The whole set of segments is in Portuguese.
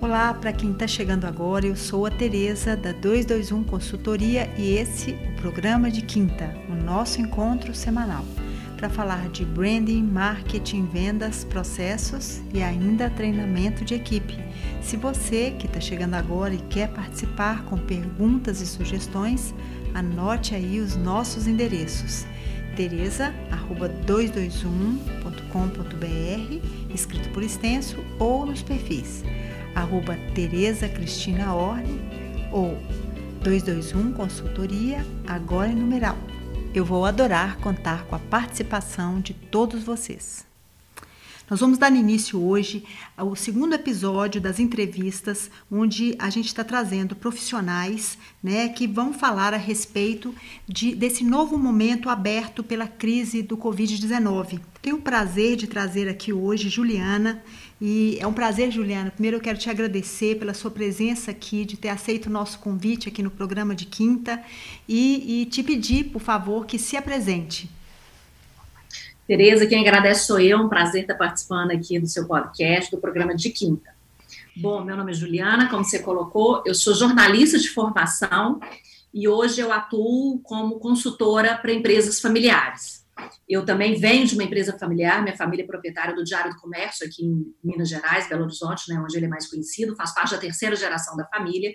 Olá, para quem está chegando agora, eu sou a Tereza da 221 Consultoria e esse é o programa de quinta, o nosso encontro semanal, para falar de branding, marketing, vendas, processos e ainda treinamento de equipe. Se você que está chegando agora e quer participar com perguntas e sugestões, anote aí os nossos endereços tereza@221.com.br, escrito por extenso, ou nos perfis arroba Tereza Cristina Orne ou 221 Consultoria, agora em numeral. Eu vou adorar contar com a participação de todos vocês. Nós vamos dar início hoje ao segundo episódio das entrevistas, onde a gente está trazendo profissionais né, que vão falar a respeito de, desse novo momento aberto pela crise do Covid-19. Tenho o prazer de trazer aqui hoje Juliana, e é um prazer, Juliana. Primeiro eu quero te agradecer pela sua presença aqui, de ter aceito o nosso convite aqui no programa de quinta e, e te pedir, por favor, que se apresente. Tereza, quem agradece sou eu, um prazer estar participando aqui do seu podcast, do programa de quinta. Bom, meu nome é Juliana, como você colocou, eu sou jornalista de formação e hoje eu atuo como consultora para empresas familiares. Eu também venho de uma empresa familiar, minha família é proprietária do Diário do Comércio aqui em Minas Gerais, Belo Horizonte, né, onde ele é mais conhecido, faz parte da terceira geração da família.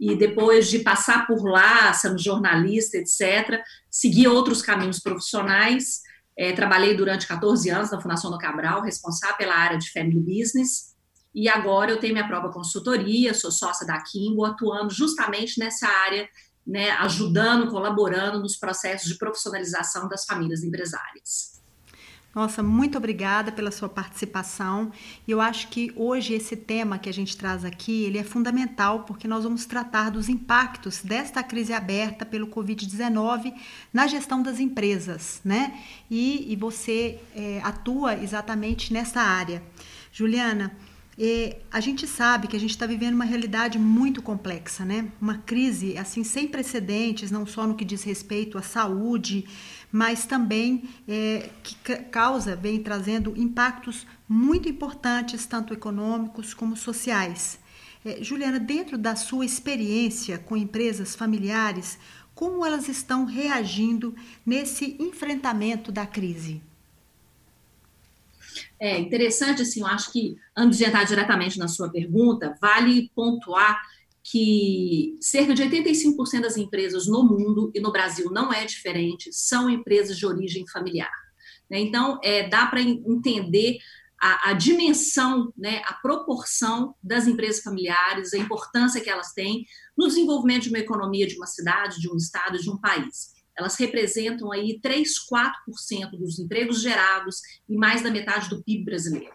E depois de passar por lá, sendo jornalista, etc., segui outros caminhos profissionais. É, trabalhei durante 14 anos na Fundação do Cabral, responsável pela área de Family Business. E agora eu tenho minha própria consultoria, sou sócia da Kimbo, atuando justamente nessa área né, ajudando, colaborando nos processos de profissionalização das famílias empresárias. Nossa, muito obrigada pela sua participação. E eu acho que hoje esse tema que a gente traz aqui, ele é fundamental porque nós vamos tratar dos impactos desta crise aberta pelo Covid-19 na gestão das empresas, né? E, e você é, atua exatamente nessa área. Juliana, e a gente sabe que a gente está vivendo uma realidade muito complexa, né? Uma crise assim sem precedentes, não só no que diz respeito à saúde, mas também é, que causa, vem trazendo impactos muito importantes, tanto econômicos como sociais. É, Juliana, dentro da sua experiência com empresas familiares, como elas estão reagindo nesse enfrentamento da crise? É interessante, assim, eu acho que, antes de entrar diretamente na sua pergunta, vale pontuar que cerca de 85% das empresas no mundo, e no Brasil não é diferente, são empresas de origem familiar. Né? Então, é, dá para entender a, a, dimensão, né, a proporção das empresas familiares, a importância que elas têm no desenvolvimento de uma economia de uma cidade, de um estado, de um país elas representam aí 3, 4% dos empregos gerados e mais da metade do PIB brasileiro.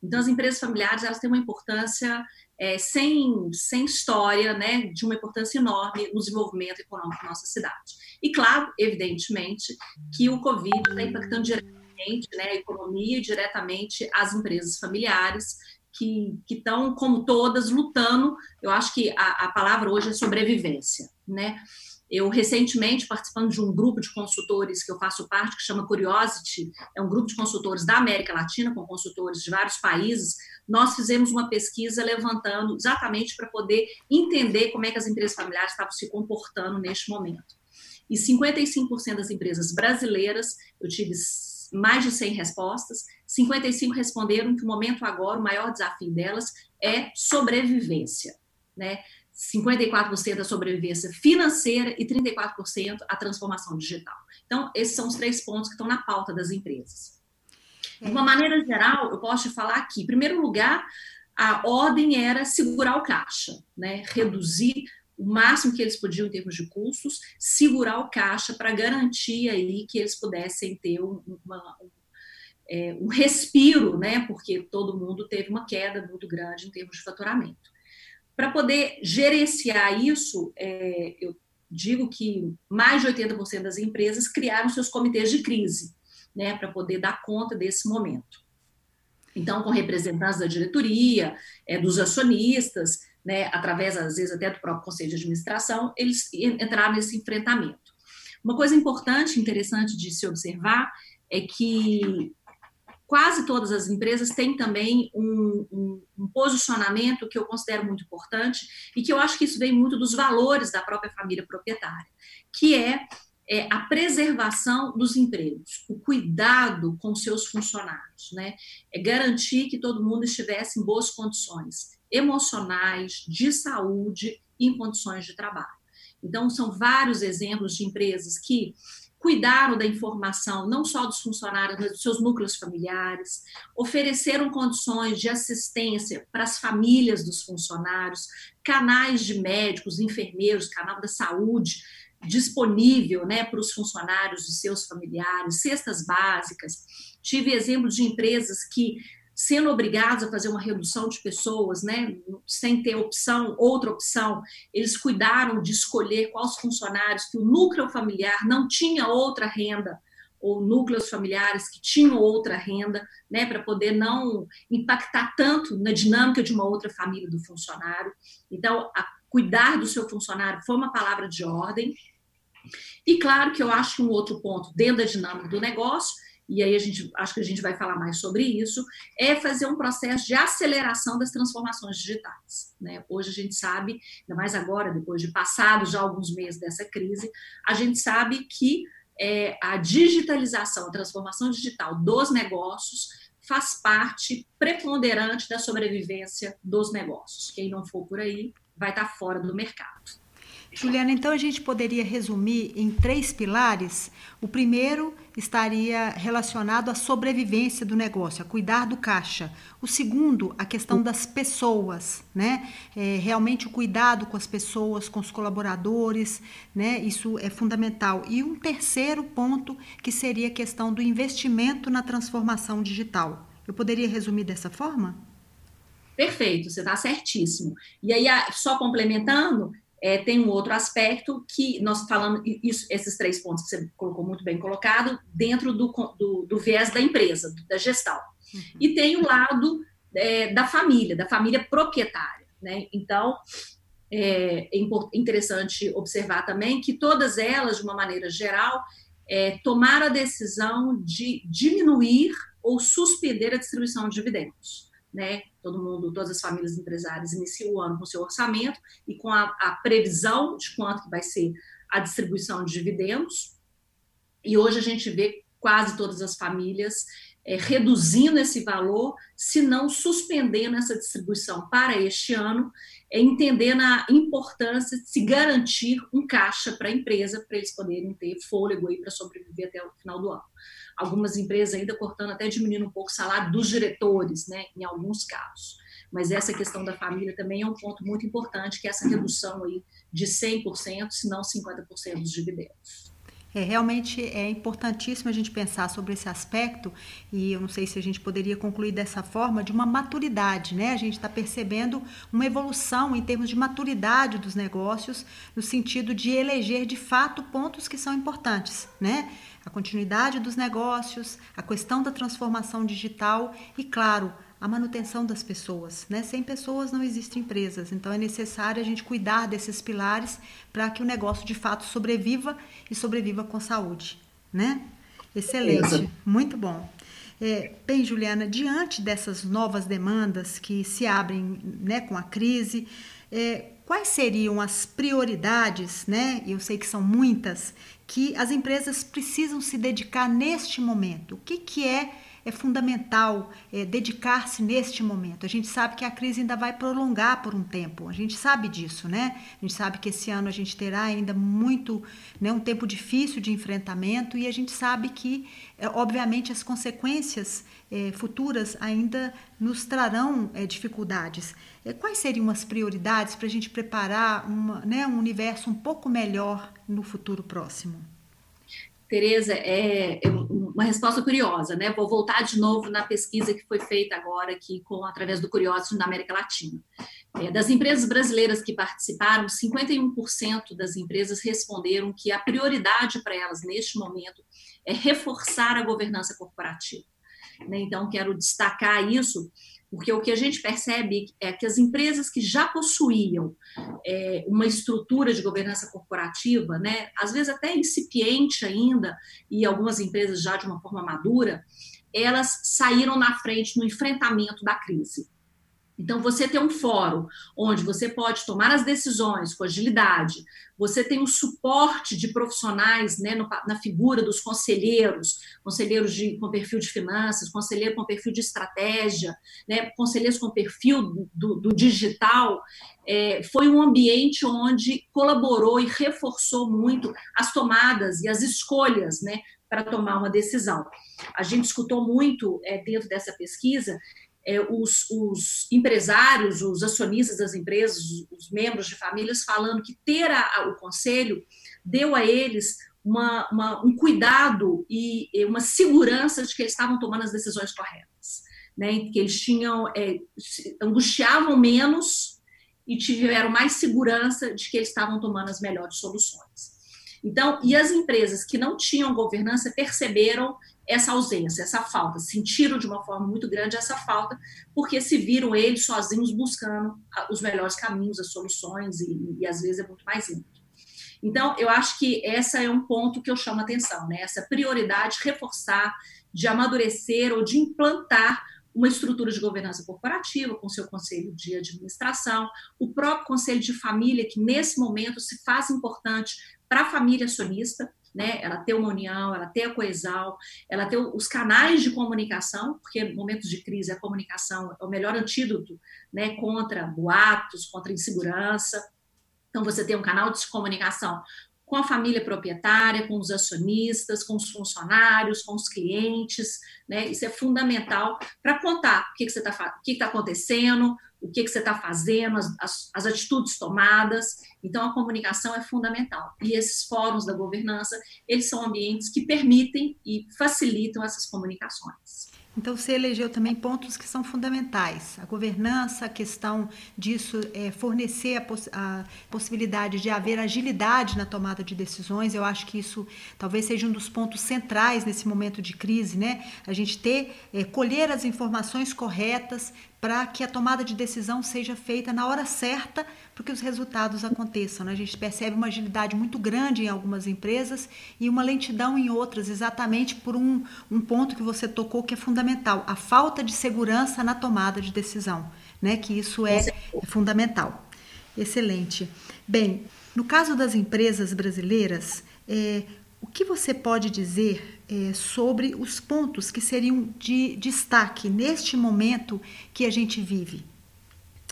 Então, as empresas familiares elas têm uma importância é, sem, sem história, né, de uma importância enorme no desenvolvimento econômico da nossa cidade. E, claro, evidentemente, que o Covid está impactando diretamente né, a economia e diretamente as empresas familiares, que estão, como todas, lutando. Eu acho que a, a palavra hoje é sobrevivência. Né? Eu, recentemente, participando de um grupo de consultores que eu faço parte, que chama Curiosity, é um grupo de consultores da América Latina, com consultores de vários países, nós fizemos uma pesquisa levantando exatamente para poder entender como é que as empresas familiares estavam se comportando neste momento. E 55% das empresas brasileiras, eu tive mais de 100 respostas, 55 responderam que o momento agora, o maior desafio delas é sobrevivência. Né? 54% a sobrevivência financeira e 34% a transformação digital. Então, esses são os três pontos que estão na pauta das empresas. De uma maneira geral, eu posso te falar que, em primeiro lugar, a ordem era segurar o caixa, né? reduzir o máximo que eles podiam em termos de custos, segurar o caixa para garantir aí que eles pudessem ter uma, um, é, um respiro, né? porque todo mundo teve uma queda muito grande em termos de faturamento. Para poder gerenciar isso, é, eu digo que mais de 80% das empresas criaram seus comitês de crise, né, para poder dar conta desse momento. Então, com representantes da diretoria, é, dos acionistas, né, através, às vezes, até do próprio conselho de administração, eles entraram nesse enfrentamento. Uma coisa importante, interessante de se observar, é que quase todas as empresas têm também um, um, um, posicionamento que eu considero muito importante e que eu acho que isso vem muito dos valores da própria família proprietária, que é, é a preservação dos empregos, o cuidado com seus funcionários, né? É garantir que todo mundo estivesse em boas condições emocionais, de saúde em condições de trabalho. Então, são vários exemplos de empresas que cuidaram da informação, não só dos funcionários, mas dos seus núcleos familiares, ofereceram condições de assistência para as famílias dos funcionários, canais de médicos, enfermeiros, canal da saúde disponível né, para os funcionários e seus familiares, cestas básicas. Tive exemplos de empresas que sendo obrigados a fazer uma redução de pessoas, né, sem ter opção, outra opção, eles cuidaram de escolher quais funcionários que o núcleo familiar não tinha outra renda ou núcleos familiares que tinham outra renda, né, para poder não impactar tanto na dinâmica de uma outra família do funcionário. Então, cuidar do seu funcionário foi uma palavra de ordem. E claro que eu acho que um outro ponto dentro da dinâmica do negócio e aí a gente acho que a gente vai falar mais sobre isso, é fazer um processo de aceleração das transformações digitais. Né? Hoje a gente sabe, ainda mais agora, depois de passados já alguns meses dessa crise, a gente sabe que é, a digitalização, a transformação digital dos negócios faz parte preponderante da sobrevivência dos negócios. Quem não for por aí vai estar fora do mercado. Juliana, então a gente poderia resumir em três pilares. O primeiro estaria relacionado à sobrevivência do negócio, a cuidar do caixa. O segundo, a questão das pessoas, né? É, realmente o cuidado com as pessoas, com os colaboradores, né? Isso é fundamental. E um terceiro ponto que seria a questão do investimento na transformação digital. Eu poderia resumir dessa forma? Perfeito, você está certíssimo. E aí, só complementando, é, tem um outro aspecto que nós falamos, isso, esses três pontos que você colocou muito bem colocado, dentro do, do, do viés da empresa, da gestão. Uhum. E tem o lado é, da família, da família proprietária. Né? Então, é, é interessante observar também que todas elas, de uma maneira geral, é, tomaram a decisão de diminuir ou suspender a distribuição de dividendos né? Todo mundo, todas as famílias empresárias iniciam o ano com seu orçamento e com a, a previsão de quanto vai ser a distribuição de dividendos. E hoje a gente vê quase todas as famílias é, reduzindo esse valor, se não suspendendo essa distribuição para este ano, é, entendendo a importância de se garantir um caixa para a empresa, para eles poderem ter fôlego para sobreviver até o final do ano algumas empresas ainda cortando, até diminuindo um pouco o salário dos diretores, né, em alguns casos. Mas essa questão da família também é um ponto muito importante, que é essa redução aí de 100%, se não 50% dos dividendos. É, realmente é importantíssimo a gente pensar sobre esse aspecto, e eu não sei se a gente poderia concluir dessa forma, de uma maturidade, né? A gente está percebendo uma evolução em termos de maturidade dos negócios, no sentido de eleger de fato pontos que são importantes, né? a continuidade dos negócios, a questão da transformação digital e, claro, a manutenção das pessoas. Né? Sem pessoas não existem empresas, então é necessário a gente cuidar desses pilares para que o negócio de fato sobreviva e sobreviva com saúde. Né? Excelente, muito bom. É, bem, Juliana, diante dessas novas demandas que se abrem né, com a crise, é, quais seriam as prioridades, né? Eu sei que são muitas, que as empresas precisam se dedicar neste momento. O que, que é, é fundamental é, dedicar-se neste momento? A gente sabe que a crise ainda vai prolongar por um tempo, a gente sabe disso, né? A gente sabe que esse ano a gente terá ainda muito, né, um tempo difícil de enfrentamento e a gente sabe que, é, obviamente, as consequências é, futuras ainda nos trarão é, dificuldades. É, quais seriam as prioridades para a gente preparar uma, né, um universo um pouco melhor no futuro próximo? Tereza, é, é uma resposta curiosa, né? Vou voltar de novo na pesquisa que foi feita agora aqui com através do Curiosity na América Latina. É, das empresas brasileiras que participaram, 51% das empresas responderam que a prioridade para elas neste momento é reforçar a governança corporativa. Né? Então, quero destacar isso, porque o que a gente percebe é que as empresas que já possuíam é, uma estrutura de governança corporativa, né, às vezes até incipiente ainda, e algumas empresas já de uma forma madura, elas saíram na frente no enfrentamento da crise. Então, você tem um fórum onde você pode tomar as decisões com agilidade, você tem o suporte de profissionais né, no, na figura dos conselheiros, conselheiros de, com perfil de finanças, conselheiro com perfil de estratégia, né, conselheiros com perfil do, do digital. É, foi um ambiente onde colaborou e reforçou muito as tomadas e as escolhas né, para tomar uma decisão. A gente escutou muito é, dentro dessa pesquisa é, os, os, empresários, os acionistas das empresas, os, membros de famílias, falando que ter a, o conselho deu a eles uma, uma, um cuidado e, e, uma segurança de que eles estavam tomando as decisões corretas, né? que eles tinham é, angustiavam menos e tiveram mais segurança de que eles estavam tomando as melhores soluções. Então, e as empresas que não tinham governança perceberam essa ausência, essa falta, sentiram de uma forma muito grande essa falta, porque se viram eles sozinhos buscando os melhores caminhos, as soluções, e, e às vezes é muito mais íntimo. Então, eu acho que essa é um ponto que eu chamo a atenção, né? essa prioridade de reforçar, de amadurecer ou de implantar uma estrutura de governança corporativa, com seu conselho de administração, o próprio conselho de família, que nesse momento se faz importante para a família acionista, né? Ela ter uma união, ela ter a coesão, ela ter os canais de comunicação, porque em momentos de crise a comunicação é o melhor antídoto, né? Contra boatos, contra insegurança. Então você tem um canal de comunicação com a família proprietária, com os acionistas, com os funcionários, com os clientes, né? Isso é fundamental para contar o que, que você está o que está acontecendo, o que, que você está fazendo, as, as, as, atitudes tomadas. Então, a comunicação é fundamental. E esses fóruns da governança, eles são ambientes que permitem e facilitam essas comunicações. Então, você elegeu também pontos que são fundamentais. A governança, a questão disso é fornecer a, poss a, possibilidade de haver agilidade na tomada de decisões. Eu acho que isso talvez seja um dos pontos centrais nesse momento de crise, né? A gente ter, é, colher as informações corretas, para que a tomada de decisão seja feita na hora certa para que os resultados aconteçam. Né? A gente percebe uma agilidade muito grande em algumas empresas e uma lentidão em outras, exatamente por um, um ponto que você tocou que é fundamental: a falta de segurança na tomada de decisão, né? que isso é, é fundamental. Excelente. Bem, no caso das empresas brasileiras, é, o que você pode dizer é, sobre os pontos que seriam de destaque neste momento que a gente vive?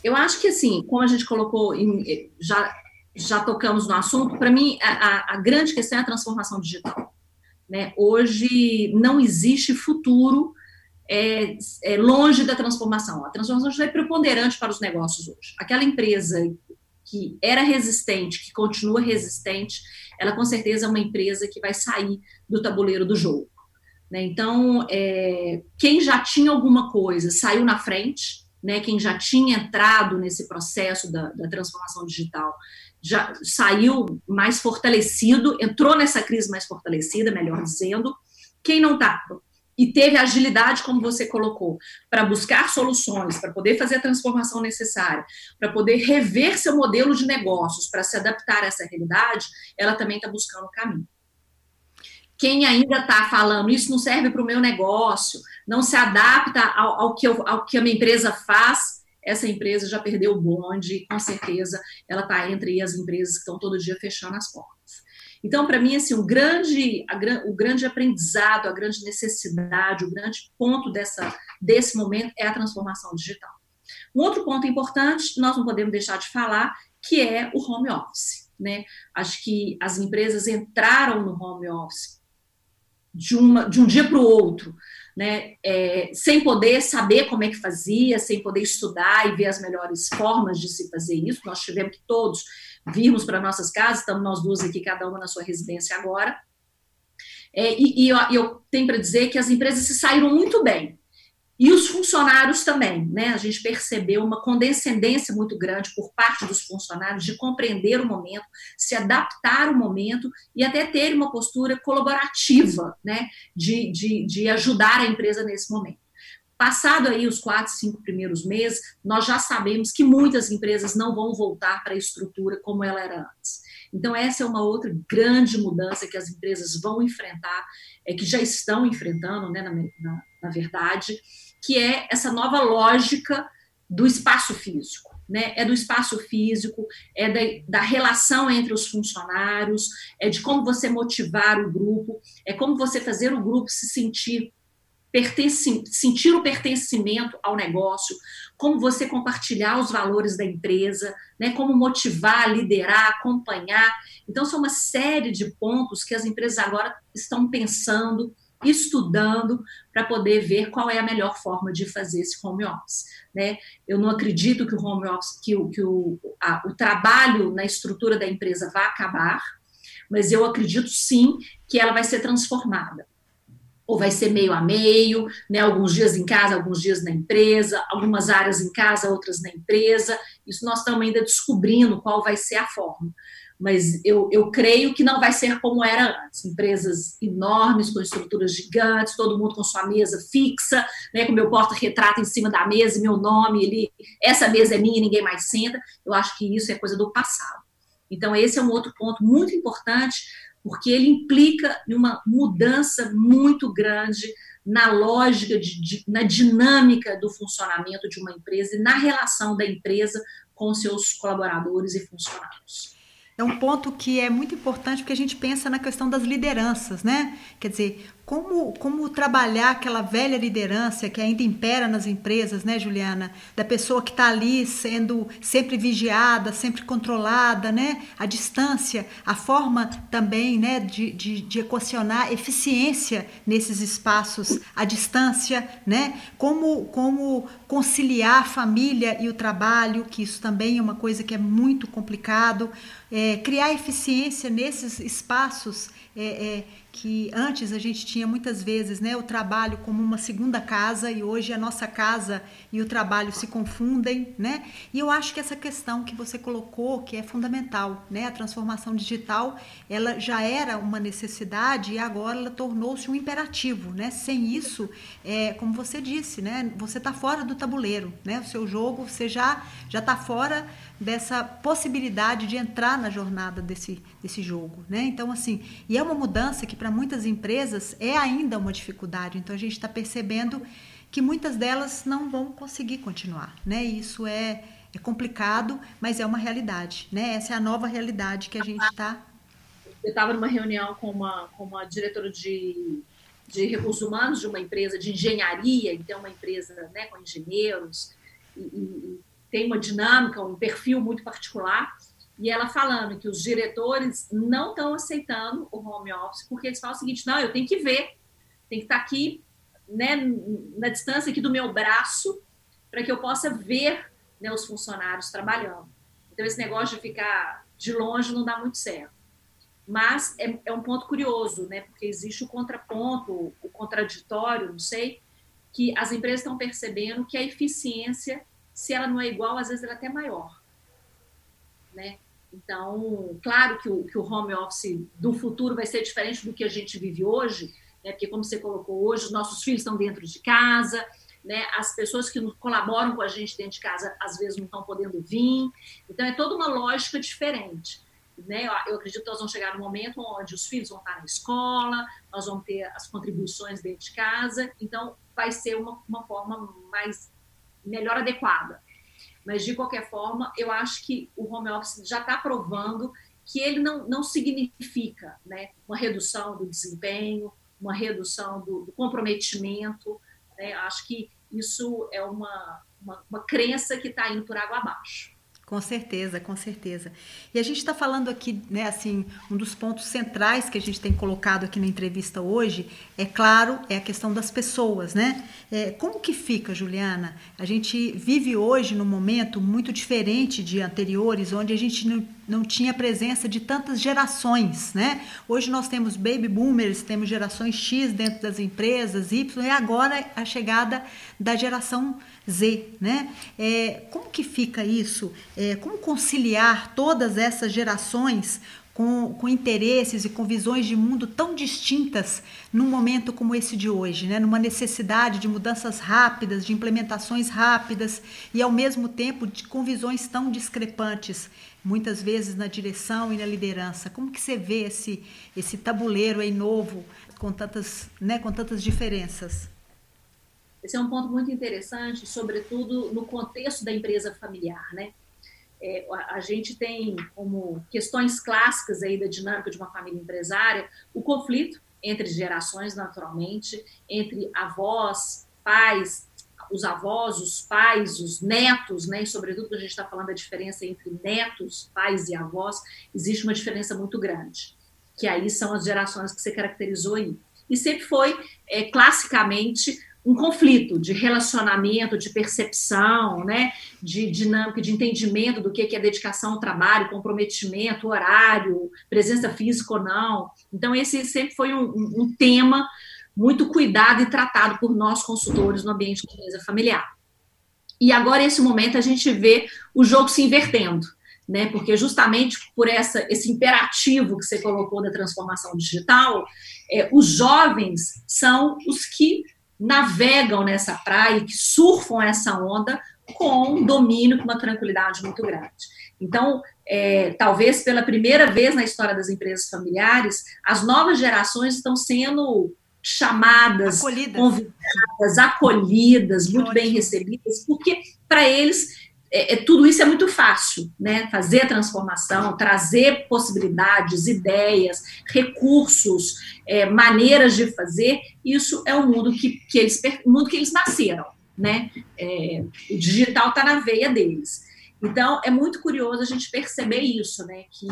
Eu acho que, assim, como a gente colocou, em, já, já tocamos no assunto, para mim, a, a, grande questão é a transformação digital. Né? Hoje não existe futuro é, é, longe da transformação. A transformação digital é preponderante para os negócios hoje. Aquela empresa que era resistente, que continua resistente, ela com certeza é uma empresa que vai sair do tabuleiro do jogo. Né? Então, é, quem já tinha alguma coisa saiu na frente, né? quem já tinha entrado nesse processo da, da transformação digital já saiu mais fortalecido, entrou nessa crise mais fortalecida, melhor dizendo. Quem não está e teve agilidade, como você colocou, para buscar soluções, para poder fazer a transformação necessária, para poder rever seu modelo de negócios, para se adaptar a essa realidade, ela também está buscando o caminho. Quem ainda está falando, isso não serve para o meu negócio, não se adapta ao, ao, que eu, ao que a minha empresa faz, essa empresa já perdeu o bonde, com certeza ela está entre as empresas que estão todo dia fechando as portas. Então, para mim, assim, o grande, a, o grande aprendizado, a grande necessidade, o grande ponto dessa, desse momento é a transformação digital. Um outro ponto importante, nós não podemos deixar de falar, que é o home office. Né? Acho que as empresas entraram no home office de, uma, de um dia para o outro, né? É, sem poder saber como é que fazia, sem poder estudar e ver as melhores formas de se fazer isso. Nós tivemos que todos virmos para nossas casas, estamos nós duas aqui, cada uma na sua residência agora. É, e, e eu, eu, tenho para dizer que as empresas se saíram muito bem. E os funcionários também, né? A gente percebeu uma condescendência muito grande por parte dos funcionários de compreender o momento, se adaptar ao momento e até ter uma postura colaborativa, né? De, de, de ajudar a empresa nesse momento. Passado aí os quatro, cinco primeiros meses, nós já sabemos que muitas empresas não vão voltar para a estrutura como ela era antes. Então, essa é uma outra grande mudança que as empresas vão enfrentar, é, que já estão enfrentando, né, na, na, na verdade, que é essa nova lógica do espaço físico. Né? É do espaço físico, é da, da, relação entre os funcionários, é de como você motivar o grupo, é como você fazer o grupo se sentir pertence, sentir o pertencimento ao negócio, como você compartilhar os valores da empresa, né, como motivar, liderar, acompanhar. Então, são uma série de pontos que as empresas agora estão pensando, estudando, para poder ver qual é a melhor forma de fazer esse home office. Né? Eu não acredito que o home office, que, o, que o, a, o trabalho na estrutura da empresa vai acabar, mas eu acredito sim que ela vai ser transformada ou vai ser meio a meio, né? Alguns dias em casa, alguns dias na empresa, algumas áreas em casa, outras na empresa. Isso nós estamos ainda descobrindo qual vai ser a forma. Mas eu, eu creio que não vai ser como era antes. Empresas enormes, com estruturas gigantes, todo mundo com sua mesa fixa, né, com meu porta-retrato em cima da mesa meu nome ali. Essa mesa é minha, ninguém mais senta. Eu acho que isso é coisa do passado. Então, esse é um outro ponto muito importante porque ele implica uma mudança muito grande na lógica, de, de, na dinâmica do funcionamento de uma empresa e na relação da empresa com seus colaboradores e funcionários é um ponto que é muito importante porque a gente pensa na questão das lideranças, né? Quer dizer, como, como trabalhar aquela velha liderança que ainda impera nas empresas, né, Juliana? Da pessoa que está ali sendo sempre vigiada, sempre controlada, né? A distância, a forma também, né, de, de, de equacionar eficiência nesses espaços, a distância, né? Como, como conciliar a família e o trabalho, que isso também é uma coisa que é muito complicado. É, criar eficiência nesses espaços é, é, que antes a gente tinha muitas vezes né, o trabalho como uma segunda casa e hoje a nossa casa e o trabalho se confundem, né? E eu acho que essa questão que você colocou, que é fundamental, né? A transformação digital, ela já era uma necessidade e agora ela tornou-se um imperativo, né? Sem isso, é, como você disse, né? Você está fora do tabuleiro, né? O seu jogo, você já já está fora dessa possibilidade de entrar na jornada desse, desse jogo, né? Então, assim, e é uma mudança que para muitas empresas é ainda uma dificuldade. Então, a gente está percebendo que muitas delas não vão conseguir continuar, né? E isso é, é complicado, mas é uma realidade, né? Essa é a nova realidade que a gente está. Eu estava numa reunião com uma, com uma diretora de, de recursos humanos de uma empresa de engenharia, então uma empresa né, com engenheiros e, e tem uma dinâmica, um perfil muito particular, e ela falando que os diretores não estão aceitando o home office, porque eles falam o seguinte: não, eu tenho que ver, tem que estar aqui, né, na distância aqui do meu braço, para que eu possa ver né, os funcionários trabalhando. Então, esse negócio de ficar de longe não dá muito certo. Mas é, é um ponto curioso, né, porque existe o contraponto, o contraditório, não sei, que as empresas estão percebendo que a eficiência se ela não é igual, às vezes ela é até maior. Né? Então, claro que o, que o home office do futuro vai ser diferente do que a gente vive hoje, né? porque, como você colocou hoje, os nossos filhos estão dentro de casa, né? as pessoas que colaboram com a gente dentro de casa, às vezes, não estão podendo vir. Então, é toda uma lógica diferente. Né? Eu acredito que nós vamos chegar no momento onde os filhos vão estar na escola, nós vamos ter as contribuições dentro de casa, então vai ser uma, uma forma mais melhor adequada. Mas, de qualquer forma, eu acho que o home office já está provando que ele não, não significa né, uma redução do desempenho, uma redução do, do comprometimento. Né? Acho que isso é uma, uma, uma crença que está indo por água abaixo. Com certeza, com certeza. E a gente está falando aqui, né, assim, um dos pontos centrais que a gente tem colocado aqui na entrevista hoje, é claro, é a questão das pessoas, né? É, como que fica, Juliana? A gente vive hoje num momento muito diferente de anteriores, onde a gente não não tinha presença de tantas gerações, né? Hoje nós temos baby boomers, temos gerações X dentro das empresas, Y, e agora a chegada da geração Z, né? É, como que fica isso? É, como conciliar todas essas gerações com, com interesses e com visões de mundo tão distintas num momento como esse de hoje, né? numa necessidade de mudanças rápidas, de implementações rápidas e ao mesmo tempo de, com visões tão discrepantes, muitas vezes na direção e na liderança. Como que você vê esse, esse tabuleiro aí novo com tantas, né, com tantas diferenças? Esse é um ponto muito interessante, sobretudo no contexto da empresa familiar, né? é, a, a, gente tem como questões clássicas aí da dinâmica de uma família empresária o conflito entre gerações, naturalmente, entre avós, pais, os avós, os pais, os netos, né? E sobretudo quando a gente está falando da diferença entre netos, pais e avós, existe uma diferença muito grande, que aí são as gerações que você caracterizou aí. E sempre foi, é, classicamente, um conflito de relacionamento, de percepção, né, de dinâmica, de entendimento do que é dedicação ao trabalho, comprometimento, horário, presença física ou não. Então, esse sempre foi um, um tema muito cuidado e tratado por nós consultores no ambiente de mesa familiar. E agora, nesse momento, a gente vê o jogo se invertendo. Né, porque justamente por essa, esse imperativo que você colocou da transformação digital, é, os jovens são os que navegam nessa praia, que surfam essa onda com um domínio, com uma tranquilidade muito grande. Então, é, talvez pela primeira vez na história das empresas familiares, as novas gerações estão sendo chamadas, acolhidas. convidadas, acolhidas, muito bem recebidas, porque para eles é, é, tudo isso é muito fácil, né? Fazer a transformação, trazer possibilidades, ideias, recursos, é, maneiras de fazer, isso é o mundo que, que eles o mundo que eles nasceram, né? É, o digital está na veia deles. Então é muito curioso a gente perceber isso, né? Que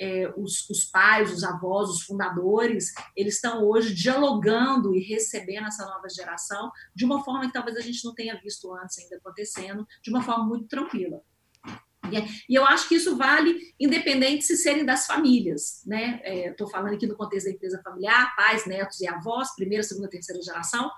é, os, os, pais, os avós, os fundadores, eles estão hoje dialogando e recebendo essa nova geração de uma forma que talvez a gente não tenha visto antes ainda acontecendo, de uma forma muito tranquila. É, e eu acho que isso vale independente se serem das famílias, né? Estou é, falando aqui no contexto da empresa familiar, pais, netos e avós, primeira, segunda, terceira geração,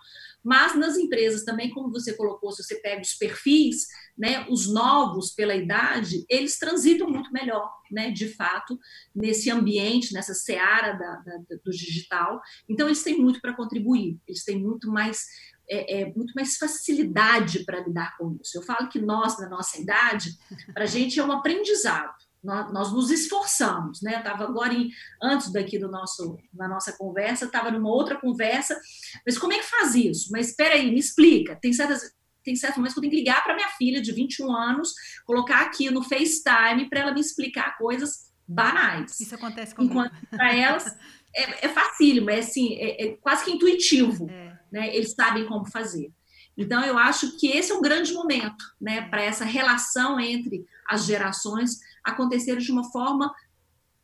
mas nas empresas também, como você colocou, se você pega os perfis, né, os novos pela idade, eles transitam muito melhor, né, de fato, nesse ambiente, nessa seara da, da, do digital. Então, eles têm muito para contribuir, eles têm muito mais é, é, muito mais facilidade para lidar com isso. Eu falo que nós, na nossa idade, para a gente é um aprendizado. Nós, nós nos esforçamos, né? Estava agora em, antes daqui do nosso, da nossa conversa, estava numa outra conversa, mas como é que faz isso? Mas espera aí, me explica. Tem certas tem certos momentos que eu tenho que ligar para minha filha de 21 anos, colocar aqui no FaceTime para ela me explicar coisas banais. Isso acontece comigo. Enquanto para elas é, é facílimo, é assim, é, é quase que intuitivo. É né? Eles sabem como fazer. Então, eu acho que esse é um grande momento, né, para essa relação entre as gerações acontecer de uma forma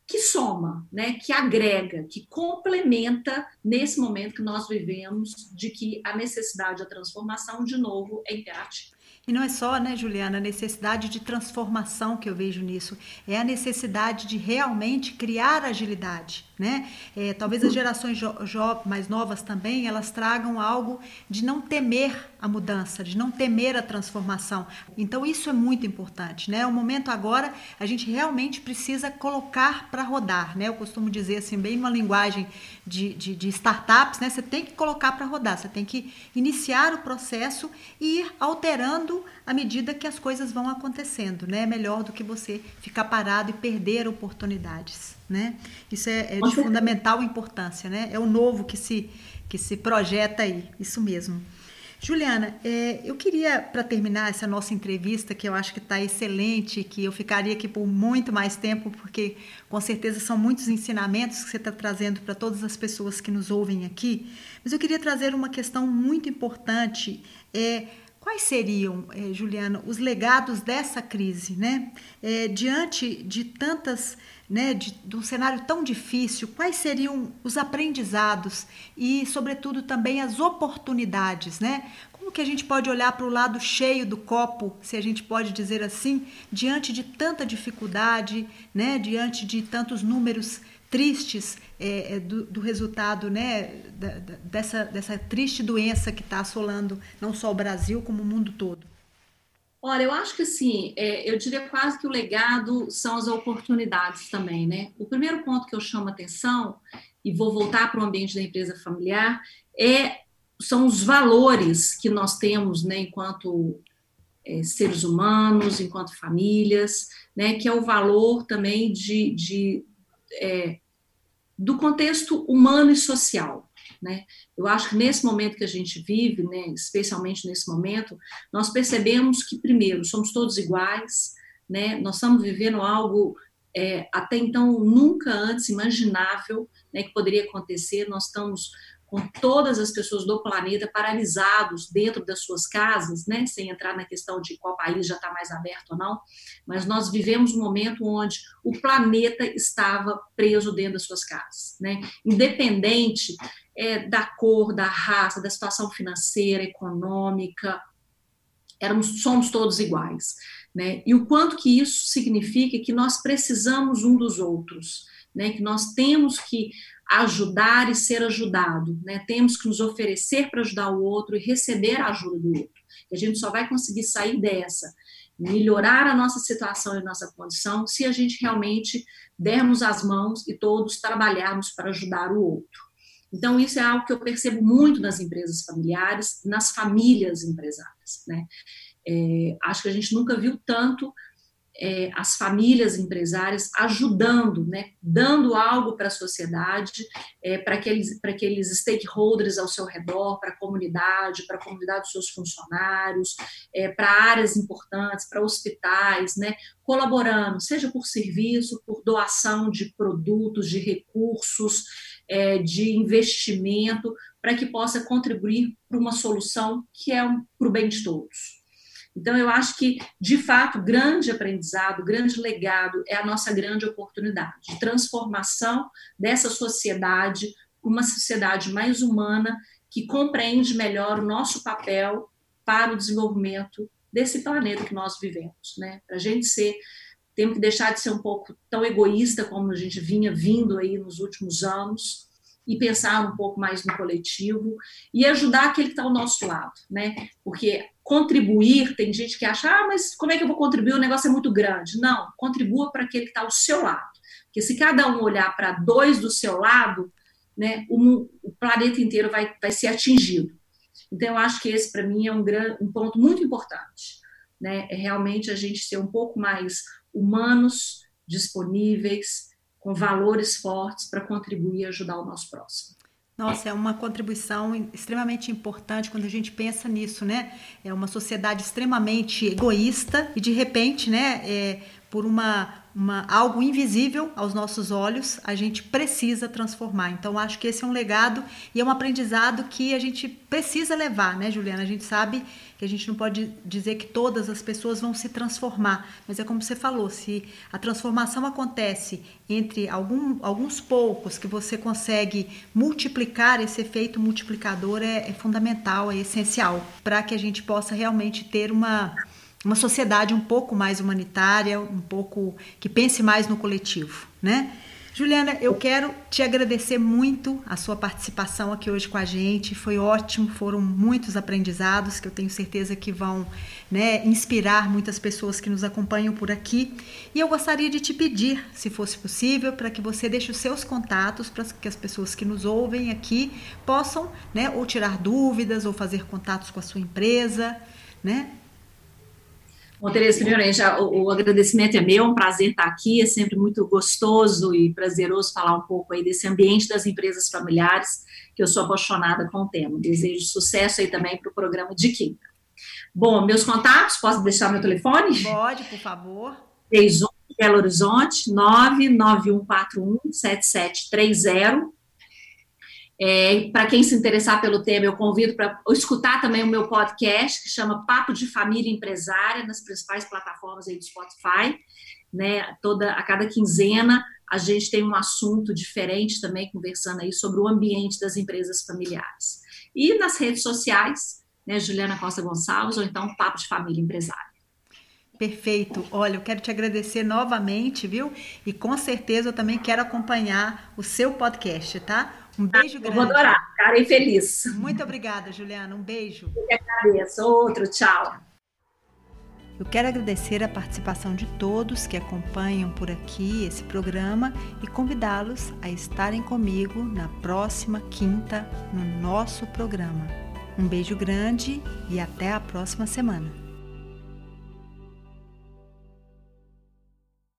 que soma, né, que agrega, que complementa nesse momento que nós vivemos de que a necessidade da transformação, de novo, é imperativa. E não é só, né, Juliana, a necessidade de transformação que eu vejo nisso, é a necessidade de realmente criar agilidade, né? É, talvez as gerações mais novas também, elas tragam algo de não temer a mudança, de não temer a transformação. Então isso é muito importante, né? O momento agora, a gente realmente precisa colocar para rodar, né? Eu costumo dizer assim, bem uma linguagem de, de, de startups, né? Você tem que colocar para rodar, você tem que iniciar o processo e ir alterando à medida que as coisas vão acontecendo, né? É melhor do que você ficar parado e perder oportunidades, né? Isso é, é de fundamental importância, né? É o novo que se, que se projeta aí, isso mesmo. Juliana, é, eu queria, para terminar essa nossa entrevista, que eu acho que está excelente, que eu ficaria aqui por muito mais tempo, porque com certeza são muitos ensinamentos que você está trazendo para todas as pessoas que nos ouvem aqui, mas eu queria trazer uma questão muito importante. É, Quais seriam, eh, Juliana, os legados dessa crise, né? Eh, diante de tantas, né, de, de, um cenário tão difícil, quais seriam os aprendizados e, sobretudo, também as oportunidades, né? Como que a gente pode olhar para o lado cheio do copo, se a gente pode dizer assim, diante de tanta dificuldade, né? Diante de tantos números tristes é, é, do, do, resultado né, da, da, dessa, dessa triste doença que está assolando não só o Brasil, como o mundo todo? Olha, eu acho que assim, é, eu diria quase que o legado são as oportunidades também, né? O primeiro ponto que eu chamo atenção, e vou voltar para o ambiente da empresa familiar, é, são os valores que nós temos, né, enquanto é, seres humanos, enquanto famílias, né, que é o valor também de, de é, do contexto humano e social. Né? Eu acho que nesse momento que a gente vive, né, especialmente nesse momento, nós percebemos que, primeiro, somos todos iguais, né? nós estamos vivendo algo é, até então nunca antes imaginável né, que poderia acontecer, nós estamos com todas as pessoas do planeta paralisados dentro das suas casas, né, sem entrar na questão de qual país já está mais aberto ou não, mas nós vivemos um momento onde o planeta estava preso dentro das suas casas, né, independente é, da cor, da raça, da situação financeira, econômica, éramos, somos todos iguais, né, e o quanto que isso significa que nós precisamos um dos outros, né, que nós temos que ajudar e ser ajudado, né? Temos que nos oferecer para ajudar o outro e receber a ajuda do outro. E a gente só vai conseguir sair dessa, melhorar a nossa situação e a nossa condição, se a gente realmente dermos as mãos e todos trabalharmos para ajudar o outro. Então, isso é algo que eu percebo muito nas empresas familiares, nas famílias empresárias. Né? É, acho que a gente nunca viu tanto é, as famílias empresárias ajudando, né, dando algo para a sociedade, é, para aqueles, aqueles stakeholders ao seu redor, para a comunidade, para a comunidade dos seus funcionários, é, para áreas importantes, para hospitais, né, colaborando, seja por serviço, por doação de produtos, de recursos, é, de investimento, para que possa contribuir para uma solução que é um, para o bem de todos. Então, eu acho que, de fato, grande aprendizado, grande legado é a nossa grande oportunidade de transformação dessa sociedade, uma sociedade mais humana, que compreende melhor o nosso papel para o desenvolvimento desse planeta que nós vivemos. Né? Para a gente ser, temos que deixar de ser um pouco tão egoísta como a gente vinha vindo aí nos últimos anos, e pensar um pouco mais no coletivo e ajudar aquele que está ao nosso lado, né? Porque contribuir, tem gente que acha, ah, mas como é que eu vou contribuir? O negócio é muito grande. Não, contribua para aquele que está ao seu lado. Porque se cada um olhar para dois do seu lado, né, o, o, planeta inteiro vai, vai ser atingido. Então, eu acho que esse, para mim, é um, grande, um ponto muito importante. Né? É realmente a gente ser um pouco mais humanos, disponíveis, com valores fortes para contribuir e ajudar o nosso próximo. Nossa, é uma contribuição extremamente importante quando a gente pensa nisso, né? É uma sociedade extremamente egoísta e de repente, né, é, por uma uma, algo invisível aos nossos olhos, a gente precisa transformar. Então, acho que esse é um legado e é um aprendizado que a gente precisa levar, né, Juliana? A gente sabe que a gente não pode dizer que todas as pessoas vão se transformar, mas é como você falou: se a transformação acontece entre algum, alguns poucos que você consegue multiplicar, esse efeito multiplicador é, é fundamental, é essencial para que a gente possa realmente ter uma uma sociedade um pouco mais humanitária, um pouco que pense mais no coletivo, né? Juliana, eu quero te agradecer muito a sua participação aqui hoje com a gente. Foi ótimo, foram muitos aprendizados que eu tenho certeza que vão né, inspirar muitas pessoas que nos acompanham por aqui. E eu gostaria de te pedir, se fosse possível, para que você deixe os seus contatos para que as pessoas que nos ouvem aqui possam, né, ou tirar dúvidas ou fazer contatos com a sua empresa, né? Bom, Tereza, primeiramente, o, o, agradecimento é meu, é um prazer estar aqui, é sempre muito gostoso e prazeroso falar um pouco aí desse ambiente das empresas familiares, que eu sou apaixonada com o tema. Desejo sucesso aí também para o programa de quinta. Bom, meus contatos, posso deixar meu telefone? Pode, por favor. 31 Belo Horizonte, 99141 7730 É, para quem se interessar pelo tema, eu convido para escutar também o meu podcast, que chama Papo de Família Empresária, nas principais plataformas aí do Spotify. Né? Toda, a cada quinzena a gente tem um assunto diferente também, conversando aí sobre o ambiente das empresas familiares. E nas redes sociais, né, Juliana Costa Gonçalves, ou então Papo de Família Empresária. Perfeito. Olha, eu quero te agradecer novamente, viu? E com certeza eu também quero acompanhar o seu podcast, tá? Um beijo ah, grande. vou adorar, ficarei feliz. Muito obrigada, Juliana. Um beijo. Eu que agradeço. Outro, tchau. Eu quero agradecer a participação de todos que acompanham por aqui esse programa e convidá-los a estarem comigo na próxima quinta no nosso programa. Um beijo grande e até a próxima semana.